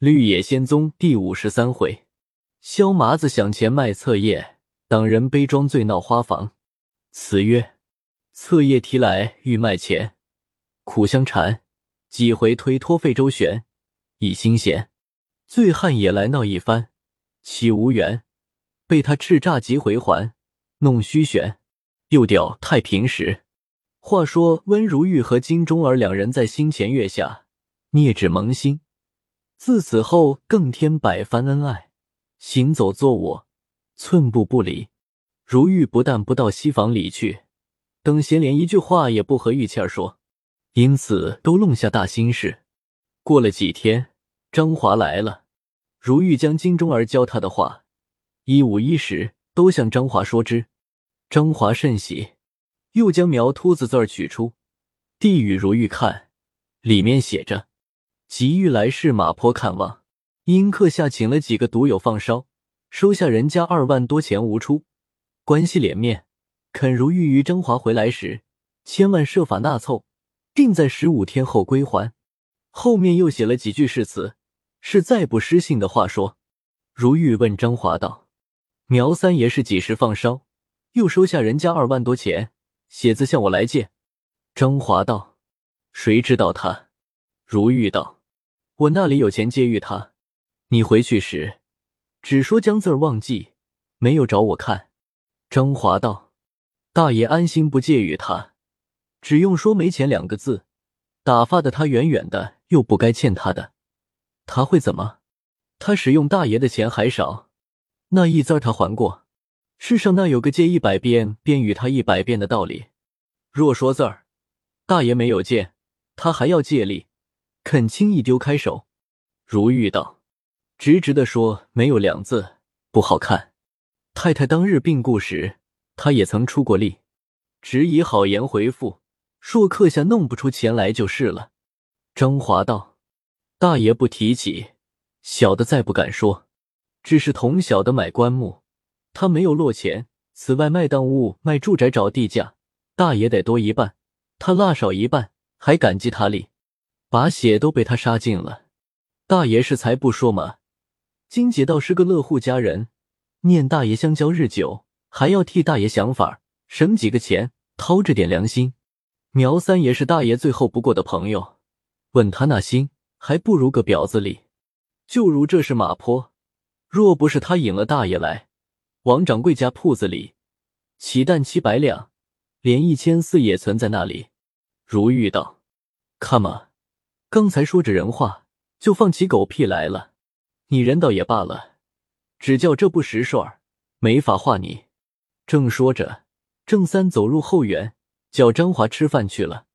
绿野仙踪第五十三回，萧麻子想钱卖册页，党人杯庄醉闹花房。词曰：册页提来欲卖钱，苦相缠，几回推脱费周旋，一心闲。醉汉也来闹一番，岂无缘？被他叱咤即回还，弄虚悬。又吊太平时。话说温如玉和金钟儿两人在新前月下捏指萌心。自此后，更添百番恩爱，行走坐卧，寸步不离。如玉不但不到西房里去，等闲连一句话也不和玉倩儿说，因此都弄下大心事。过了几天，张华来了，如玉将金钟儿教他的话，一五一十都向张华说之。张华甚喜，又将苗秃子字儿取出，递与如玉看，里面写着。急欲来市马坡看望，因客下请了几个赌友放烧，收下人家二万多钱无出，关系脸面，肯如玉于张华回来时，千万设法纳凑，定在十五天后归还。后面又写了几句誓词，是再不失信的话说。如玉问张华道：“苗三爷是几时放烧，又收下人家二万多钱，写字向我来借？”张华道：“谁知道他？”如玉道。我那里有钱借与他，你回去时只说将字儿忘记，没有找我看。张华道：“大爷安心不借与他，只用说没钱两个字，打发的他远远的，又不该欠他的，他会怎么？他使用大爷的钱还少，那一字儿他还过。世上那有个借一百遍便与他一百遍的道理？若说字儿，大爷没有借，他还要借力。”肯轻易丢开手，如玉道：“直直的说，没有两字不好看。太太当日病故时，他也曾出过力，只以好言回复，说刻下弄不出钱来就是了。”张华道：“大爷不提起，小的再不敢说。只是同小的买棺木，他没有落钱。此外卖当物、卖住宅找地价，大爷得多一半，他落少一半，还感激他力。”把血都被他杀尽了，大爷是才不说嘛。金姐倒是个乐户佳人，念大爷相交日久，还要替大爷想法，省几个钱，掏着点良心。苗三爷是大爷最后不过的朋友，问他那心，还不如个婊子里。就如这是马坡，若不是他引了大爷来，王掌柜家铺子里，起蛋七百两，连一千四也存在那里。如玉道，看嘛。刚才说着人话，就放起狗屁来了。你人倒也罢了，只叫这不识数儿，没法话你。正说着，郑三走入后园，叫张华吃饭去了。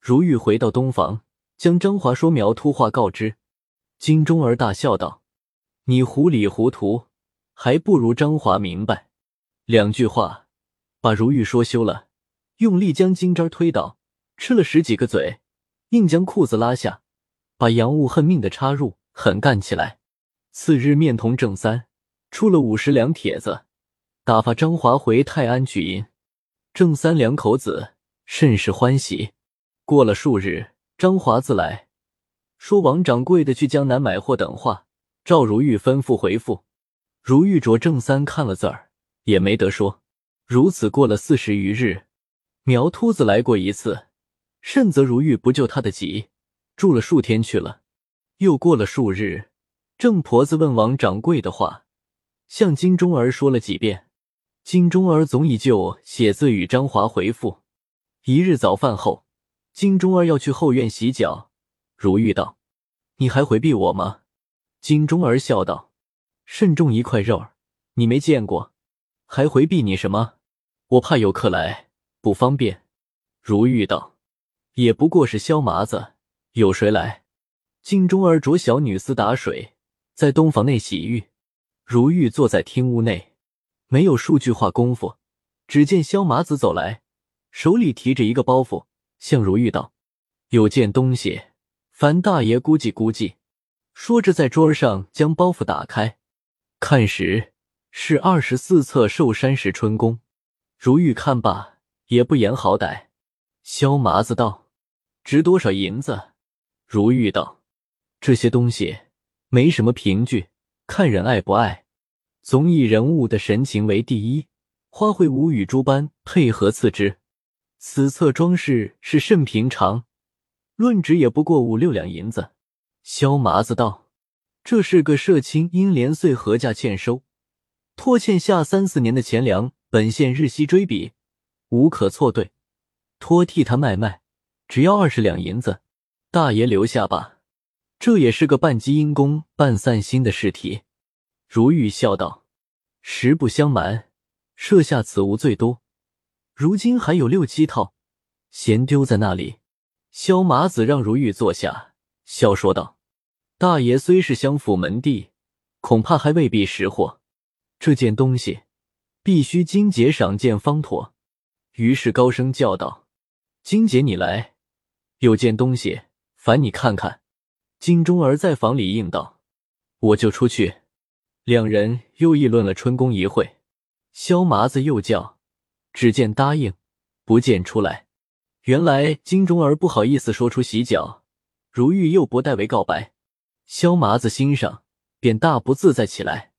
如玉回到东房，将张华说苗秃话告知。金钟儿大笑道：“你糊里糊涂，还不如张华明白。”两句话把如玉说羞了，用力将金枝推倒，吃了十几个嘴。硬将裤子拉下，把杨务恨命的插入，狠干起来。次日面同郑三出了五十两帖子，打发张华回泰安取银。郑三两口子甚是欢喜。过了数日，张华自来说王掌柜的去江南买货等话，赵如玉吩咐回复。如玉着郑三看了字儿，也没得说。如此过了四十余日，苗秃子来过一次。甚则如玉不救他的急，住了数天去了。又过了数日，郑婆子问王掌柜的话，向金钟儿说了几遍。金钟儿总以就写字与张华回复。一日早饭后，金钟儿要去后院洗脚，如玉道：“你还回避我吗？”金钟儿笑道：“慎重一块肉儿，你没见过，还回避你什么？我怕有客来，不方便。”如玉道。也不过是萧麻子，有谁来？金钟儿着小女丝打水，在东房内洗浴。如玉坐在厅屋内，没有数句话功夫，只见萧麻子走来，手里提着一个包袱，向如玉道：“有件东西，樊大爷估计估计。”说着，在桌上将包袱打开，看时是二十四册寿山石春宫。如玉看罢，也不言好歹。萧麻子道。值多少银子？如玉道：“这些东西没什么凭据，看人爱不爱。总以人物的神情为第一，花卉无与诸般配合次之。此册装饰是甚平常，论值也不过五六两银子。萧麻子道：“这是个社亲因连岁合价欠收，拖欠下三四年的钱粮，本县日夕追比，无可错对，托替他卖卖，只要二十两银子，大爷留下吧。这也是个半积阴功半散心的事体。”如玉笑道：“实不相瞒，设下此物最多，如今还有六七套，闲丢在那里。”萧麻子让如玉坐下，笑说道：“大爷虽是相府门第，恐怕还未必识货。这件东西必须金姐赏鉴方妥。”于是高声叫道：“金姐，你来！有件东西烦你看看。”金钟儿在房里应道：“我就出去。”两人又议论了春宫一会，萧麻子又叫，只见答应，不见出来。原来金钟儿不好意思说出洗脚，如玉又不代为告白，萧麻子心上便大不自在起来。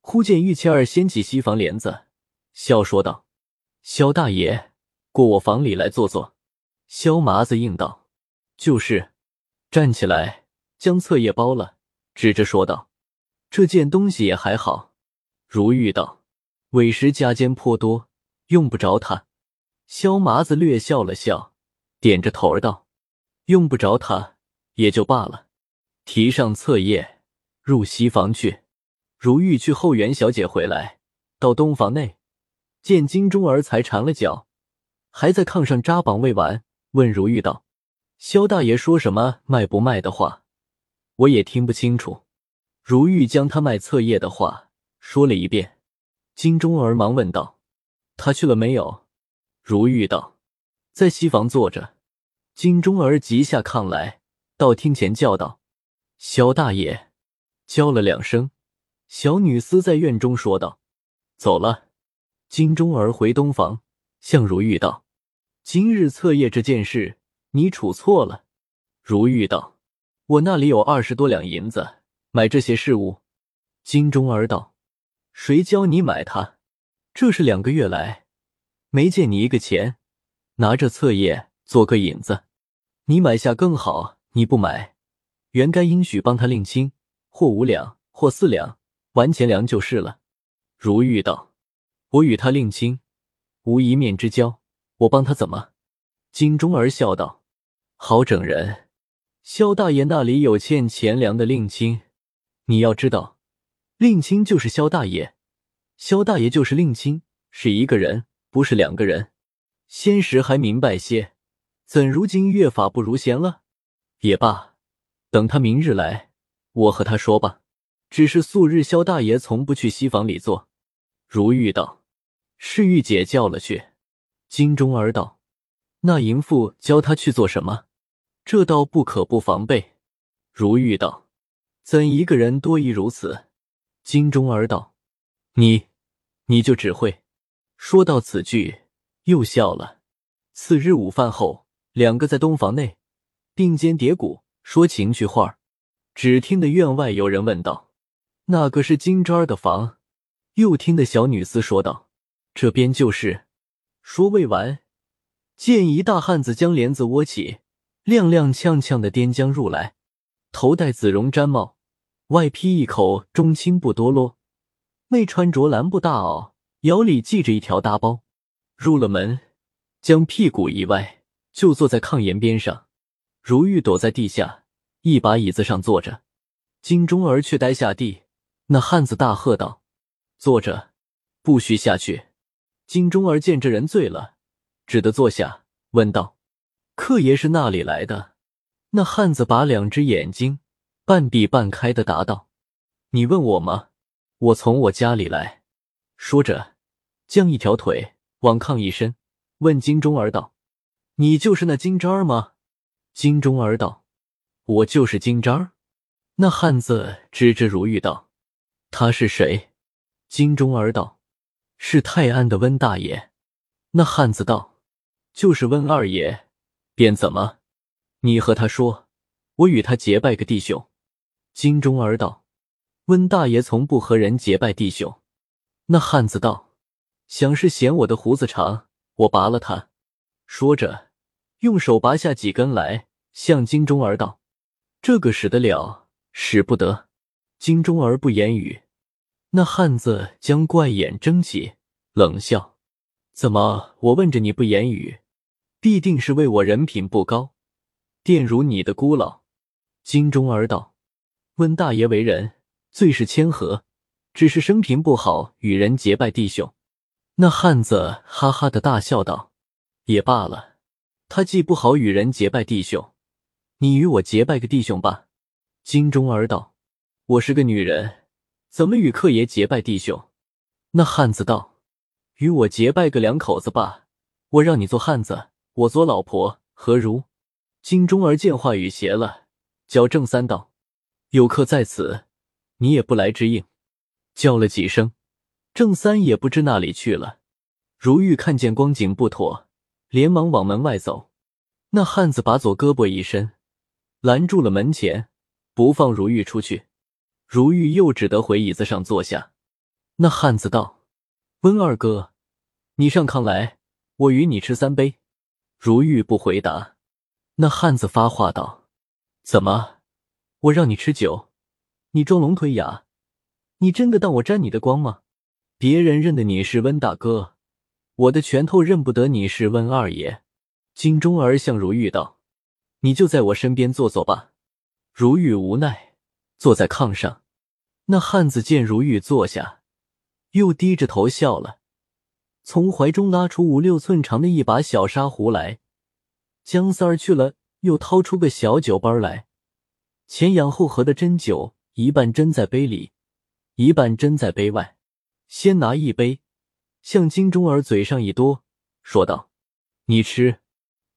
忽见玉谦儿掀起西房帘子，笑说道：“萧大爷，过我房里来坐坐。”萧麻子应道：“就是。”站起来将册页包了，指着说道。这件东西也还好，如玉道：“委实家间颇多，用不着它。”萧麻子略笑了笑，点着头儿道：“用不着它也就罢了。”提上册页，入西房去。如玉去后园，小姐回来，到东房内，见金钟儿才缠了脚，还在炕上扎绑未完，问如玉道：“萧大爷说什么卖不卖的话，我也听不清楚。”如玉将他卖册页的话说了一遍，金钟儿忙问道：“他去了没有？”如玉道：“在西房坐着。”金钟儿急下炕来，到厅前叫道：“萧大爷！”叫了两声，小女司在院中说道：“走了。”金钟儿回东房，向如玉道：“今日册页这件事，你处错了。”如玉道：“我那里有二十多两银子。”买这些事物，金钟儿道：“谁教你买它？这是两个月来没见你一个钱，拿着册页做个引子。你买下更好，你不买，原该应许帮他另清，或五两，或四两，完钱粮就是了。”如玉道：“我与他另清，无一面之交，我帮他怎么？”金钟儿笑道：“好整人，萧大爷那里有欠钱粮的令亲。”你要知道，令亲就是萧大爷，萧大爷就是令亲，是一个人，不是两个人。先时还明白些，怎如今越法不如前了？也罢，等他明日来，我和他说吧。只是素日萧大爷从不去西房里坐。如玉道：“是玉姐叫了去。”金钟儿道：“那淫妇教他去做什么？这倒不可不防备。”如玉道。怎一个人多疑如此？金钟儿道：“你，你就只会。”说到此句，又笑了。次日午饭后，两个在东房内并肩叠鼓说情趣话只听得院外有人问道：“那个是金吒儿的房？”又听得小女司说道：“这边就是。”说未完，见一大汉子将帘子窝起，踉踉跄跄的颠将入来。头戴紫绒毡帽，外披一口中青布多罗，内穿着蓝布大袄，腰里系着一条大包。入了门，将屁股一歪，就坐在炕沿边上。如玉躲在地下一把椅子上坐着，金钟儿却呆下地。那汉子大喝道：“坐着，不许下去！”金钟儿见这人醉了，只得坐下，问道：“客爷是那里来的？”那汉子把两只眼睛半闭半开的答道：“你问我吗？我从我家里来。”说着，将一条腿往炕一伸，问金钟儿道：“你就是那金吒儿吗？”金钟儿道：“我就是金吒儿。”那汉子指着如玉道：“他是谁？”金钟儿道：“是泰安的温大爷。”那汉子道：“就是温二爷，便怎么？”你和他说，我与他结拜个弟兄。金钟儿道。温大爷从不和人结拜弟兄。那汉子道：“想是嫌我的胡子长，我拔了他。”说着，用手拔下几根来，向金钟儿道：“这个使得了，使不得。”金钟儿不言语。那汉子将怪眼睁起，冷笑：“怎么？我问着你不言语，必定是为我人品不高，玷辱你的孤老。”金钟儿道：“温大爷为人最是谦和，只是生平不好与人结拜弟兄。”那汉子哈哈的大笑道：“也罢了，他既不好与人结拜弟兄，你与我结拜个弟兄吧。”金钟儿道：“我是个女人，怎么与客爷结拜弟兄？”那汉子道：“与我结拜个两口子吧，我让你做汉子，我做老婆，何如？”金钟儿见话语邪了。叫郑三道：“有客在此，你也不来支应。”叫了几声，郑三也不知那里去了。如玉看见光景不妥，连忙往门外走。那汉子把左胳膊一伸，拦住了门前，不放如玉出去。如玉又只得回椅子上坐下。那汉子道：“温二哥，你上炕来，我与你吃三杯。”如玉不回答。那汉子发话道。怎么？我让你吃酒，你装聋腿哑，你真的当我沾你的光吗？别人认得你是温大哥，我的拳头认不得你是温二爷。金钟儿向如玉道：“你就在我身边坐坐吧。”如玉无奈，坐在炕上。那汉子见如玉坐下，又低着头笑了，从怀中拉出五六寸长的一把小沙壶来，姜三儿去了。又掏出个小酒杯来，前仰后合的斟酒，一半斟在杯里，一半斟在杯外。先拿一杯，向金钟儿嘴上一多，说道：“你吃。”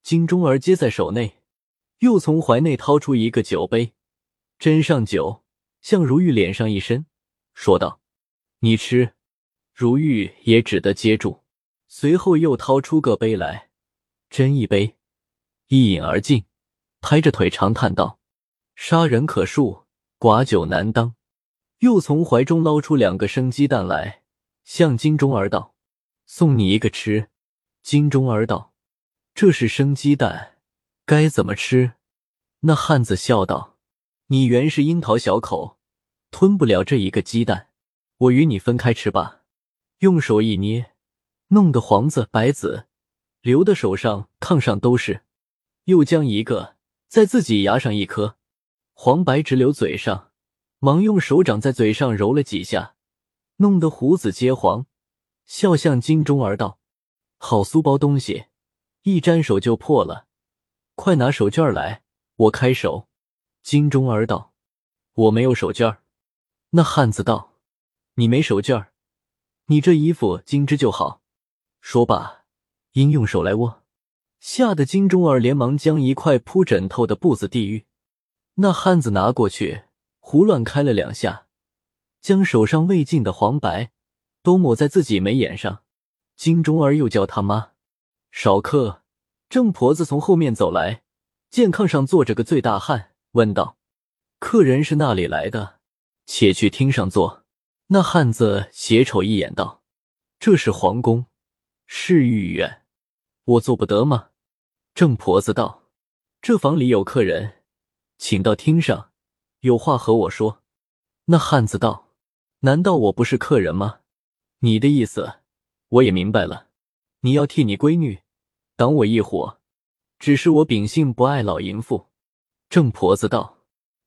金钟儿接在手内，又从怀内掏出一个酒杯，斟上酒，向如玉脸上一伸，说道：“你吃。”如玉也只得接住，随后又掏出个杯来，斟一杯，一饮而尽。拍着腿长叹道：“杀人可恕，寡酒难当。”又从怀中捞出两个生鸡蛋来，向金钟儿道：“送你一个吃。”金钟儿道：“这是生鸡蛋，该怎么吃？”那汉子笑道：“你原是樱桃小口，吞不了这一个鸡蛋，我与你分开吃吧。”用手一捏，弄得黄子白子流的手上炕上都是，又将一个。在自己牙上一颗，黄白直流嘴上，忙用手掌在嘴上揉了几下，弄得胡子皆黄，笑向金钟儿道：“好酥包东西，一沾手就破了，快拿手绢来，我开手。”金钟儿道：“我没有手绢。”那汉子道：“你没手绢，你这衣服精致就好。”说罢，应用手来握。吓得金钟儿连忙将一块铺枕头的布子递与那汉子，拿过去胡乱开了两下，将手上未尽的黄白都抹在自己眉眼上。金钟儿又叫他妈少客。郑婆子从后面走来，见炕上坐着个醉大汉，问道：“客人是那里来的？且去厅上坐。”那汉子斜瞅一眼，道：“这是皇宫，是御苑。”我做不得吗？郑婆子道：“这房里有客人，请到厅上，有话和我说。”那汉子道：“难道我不是客人吗？你的意思我也明白了，你要替你闺女挡我一伙，只是我秉性不爱老淫妇。”郑婆子道：“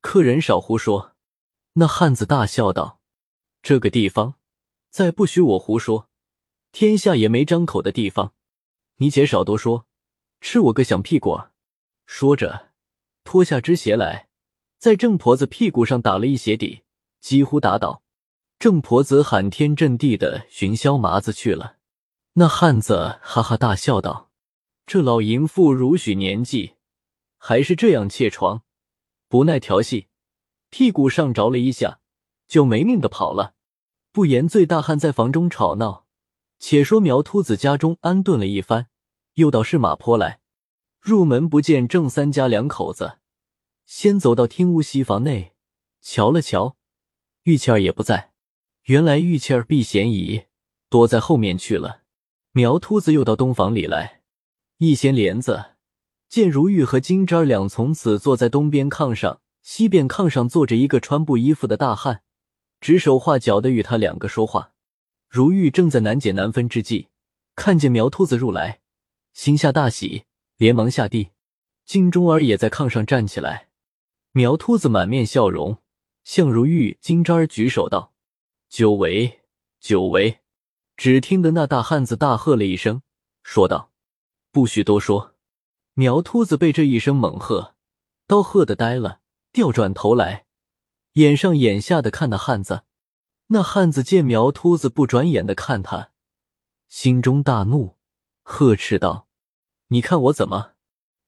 客人少胡说。”那汉子大笑道：“这个地方再不许我胡说，天下也没张口的地方。”你且少多说，吃我个响屁股！说着，脱下只鞋来，在郑婆子屁股上打了一鞋底，几乎打倒。郑婆子喊天震地的寻萧麻子去了。那汉子哈哈大笑道：“这老淫妇如许年纪，还是这样怯床，不耐调戏，屁股上着了一下，就没命的跑了。不言醉大汉在房中吵闹。”且说苗秃子家中安顿了一番，又到市马坡来，入门不见郑三家两口子，先走到厅屋西房内，瞧了瞧，玉倩儿也不在。原来玉倩儿避嫌疑，躲在后面去了。苗秃子又到东房里来，一掀帘子，见如玉和金枝儿两从此坐在东边炕上，西边炕上坐着一个穿布衣服的大汉，指手画脚的与他两个说话。如玉正在难解难分之际，看见苗秃子入来，心下大喜，连忙下地。金钟儿也在炕上站起来，苗秃子满面笑容，向如玉、金枝儿举手道。久违，久违！只听得那大汉子大喝了一声，说道：“不许多说！”苗秃子被这一声猛喝，都喝得呆了，调转头来，眼上眼下的看那汉子。那汉子见苗秃子不转眼的看他，心中大怒，呵斥道：“你看我怎么？”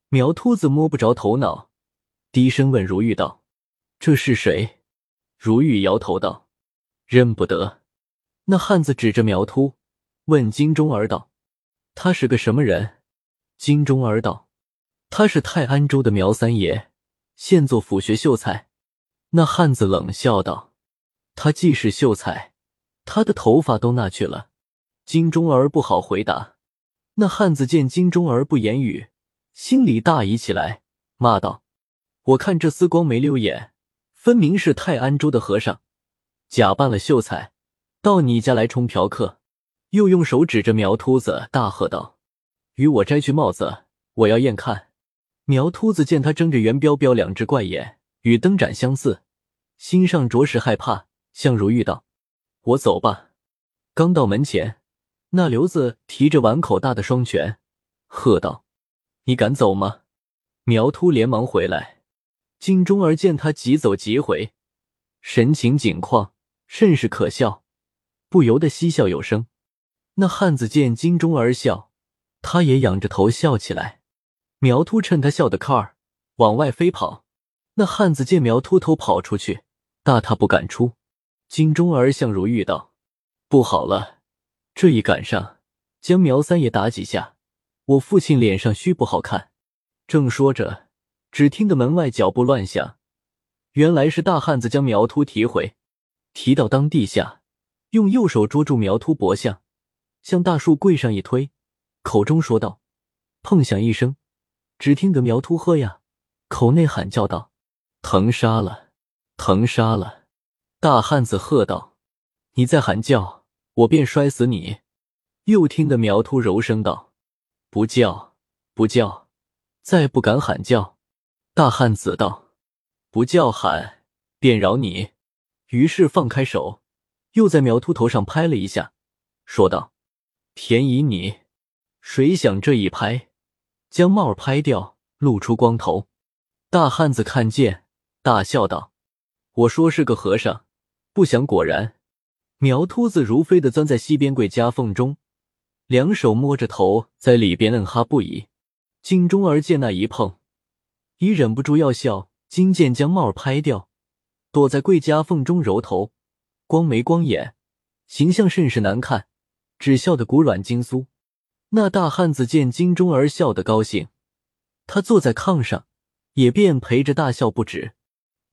苗秃子摸不着头脑，低声问如玉道：“这是谁？”如玉摇头道。认不得，那汉子指着苗秃，问金钟儿道：“他是个什么人？”金钟儿道：“他是泰安州的苗三爷，现做府学秀才。”那汉子冷笑道：“他既是秀才，他的头发都那去了。”金钟儿不好回答。那汉子见金钟儿不言语，心里大疑起来，骂道：“我看这厮光没溜眼，分明是泰安州的和尚。”假扮了秀才，到你家来充嫖客，又用手指着苗秃子大喝道：“与我摘去帽子，我要验看。”苗秃子见他睁着圆彪彪两只怪眼，与灯盏相似，心上着实害怕，向如玉道：“我走吧。”刚到门前，那刘子提着碗口大的双拳，喝道：“你敢走吗？”苗秃连忙回来，金钟儿见他急走急回，神情紧况。甚是可笑，不由得嬉笑有声。那汉子见金钟儿笑，他也仰着头笑起来。苗秃趁他笑的开儿，往外飞跑。那汉子见苗秃头跑出去，大踏不敢出。金钟儿向如玉道：“不好了，这一赶上，将苗三爷打几下，我父亲脸上须不好看。”正说着，只听得门外脚步乱响，原来是大汉子将苗秃提回。提到当地下，用右手捉住苗秃脖项，向大树柜上一推，口中说道：“碰响一声，只听得苗秃喝呀，口内喊叫道：‘疼杀了，疼杀了！’大汉子喝道：‘你再喊叫，我便摔死你！’又听得苗秃柔声道：‘不叫，不叫，再不敢喊叫。’大汉子道：‘不叫喊，便饶你。’”于是放开手，又在苗秃头上拍了一下，说道：“便宜你！”谁想这一拍，将帽拍掉，露出光头。大汉子看见，大笑道：“我说是个和尚，不想果然。”苗秃子如飞的钻在西边柜夹缝中，两手摸着头，在里边愣哈不已。金钟儿见那一碰，已忍不住要笑。金剑将帽儿拍掉。躲在柜夹缝中揉头，光眉光眼，形象甚是难看，只笑得骨软筋酥。那大汉子见金钟儿笑得高兴，他坐在炕上，也便陪着大笑不止。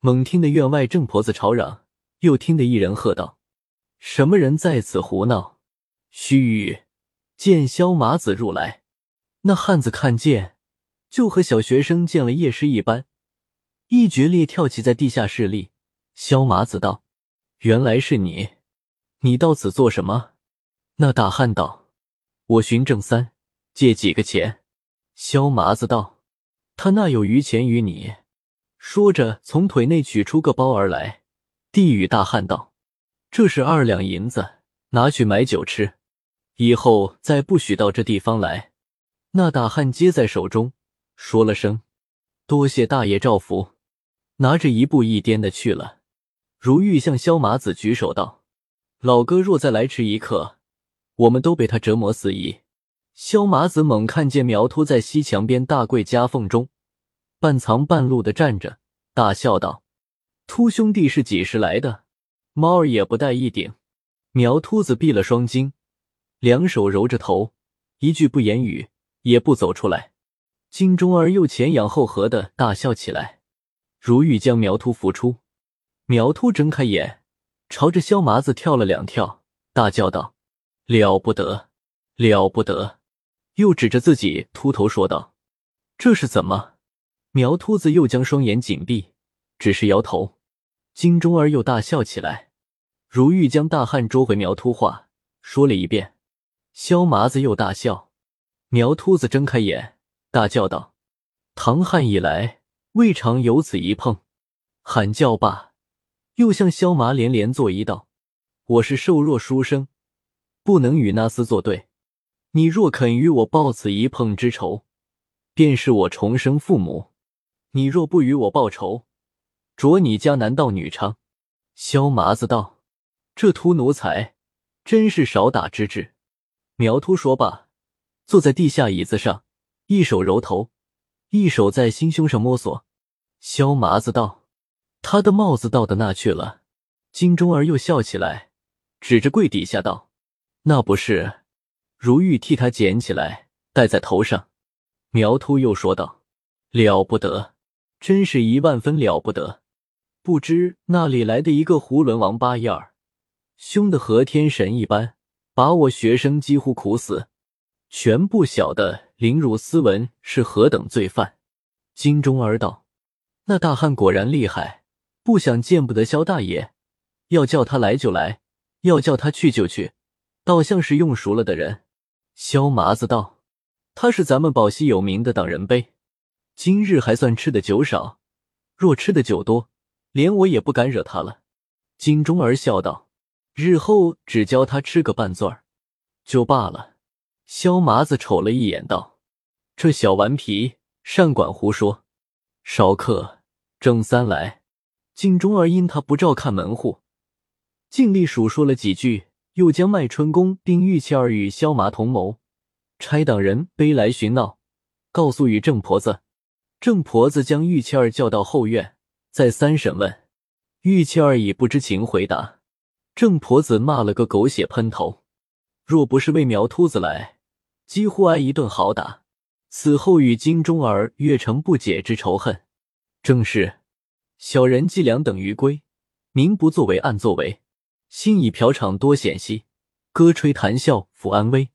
猛听得院外郑婆子吵嚷，又听得一人喝道：“什么人在此胡闹？”须臾见萧麻子入来，那汉子看见，就和小学生见了夜师一般，一决裂跳起在地下室立。萧麻子道：“原来是你，你到此做什么？”那大汉道：“我寻郑三借几个钱。”萧麻子道：“他那有余钱与你？”说着，从腿内取出个包而来，递与大汉道：“这是二两银子，拿去买酒吃，以后再不许到这地方来。”那大汉接在手中，说了声：“多谢大爷照拂。”拿着一步一颠的去了。如玉向萧麻子举手道：“老哥若再来迟一刻，我们都被他折磨死矣。”萧麻子猛看见苗秃在西墙边大柜夹缝中半藏半露的站着，大笑道：“秃兄弟是几时来的？猫儿也不带一顶。”苗秃子闭了双睛，两手揉着头，一句不言语，也不走出来。金钟儿又前仰后合的大笑起来。如玉将苗秃扶出。苗秃睁开眼，朝着萧麻子跳了两跳，大叫道：“了不得，了不得！”又指着自己秃头说道：“这是怎么？”苗秃子又将双眼紧闭，只是摇头。金钟儿又大笑起来。如玉将大汉捉回苗秃话说了一遍，萧麻子又大笑。苗秃子睁开眼，大叫道：“唐汉以来，未尝有此一碰。”喊叫罢，又向萧麻连连作揖道：“我是瘦弱书生，不能与那厮作对。你若肯与我报此一碰之仇，便是我重生父母。”你若不与我报仇，着你家男盗女娼。萧麻子道：“这秃奴才真是少打之至。”苗秃说罢，坐在地下椅子上，一手揉头，一手在心胸上摸索。萧麻子道：“他的帽子到的那去了？”金钟儿又笑起来，指着柜底下道：“那不是？”如玉替他捡起来，戴在头上。苗秃又说道：“了不得。”真是一万分了不得！不知那里来的一个囫囵王八样儿，凶的和天神一般，把我学生几乎苦死。全不晓得凌辱斯文是何等罪犯。金钟儿道：“那大汉果然厉害，不想见不得萧大爷，要叫他来就来，要叫他去就去，倒像是用熟了的人。”萧麻子道：“他是咱们宝溪有名的党人呗。”今日还算吃的酒少，若吃的酒多，连我也不敢惹他了。金钟儿笑道：“日后只教他吃个半醉儿，就罢了。”萧麻子瞅了一眼，道：“这小顽皮，善管胡说。”少客郑三来，金钟儿因他不照看门户，尽力数说了几句，又将麦春公丁玉倩儿与萧麻同谋，差党人背来寻闹，告诉与郑婆子。郑婆子将玉倩儿叫到后院，再三审问，玉倩儿已不知情回答。郑婆子骂了个狗血喷头，若不是为苗秃子来，几乎挨一顿好打。此后与金钟儿越成不解之仇恨。正是小人伎俩等于归，明不作为暗作为，心以嫖场多险兮，歌吹谈笑抚安危。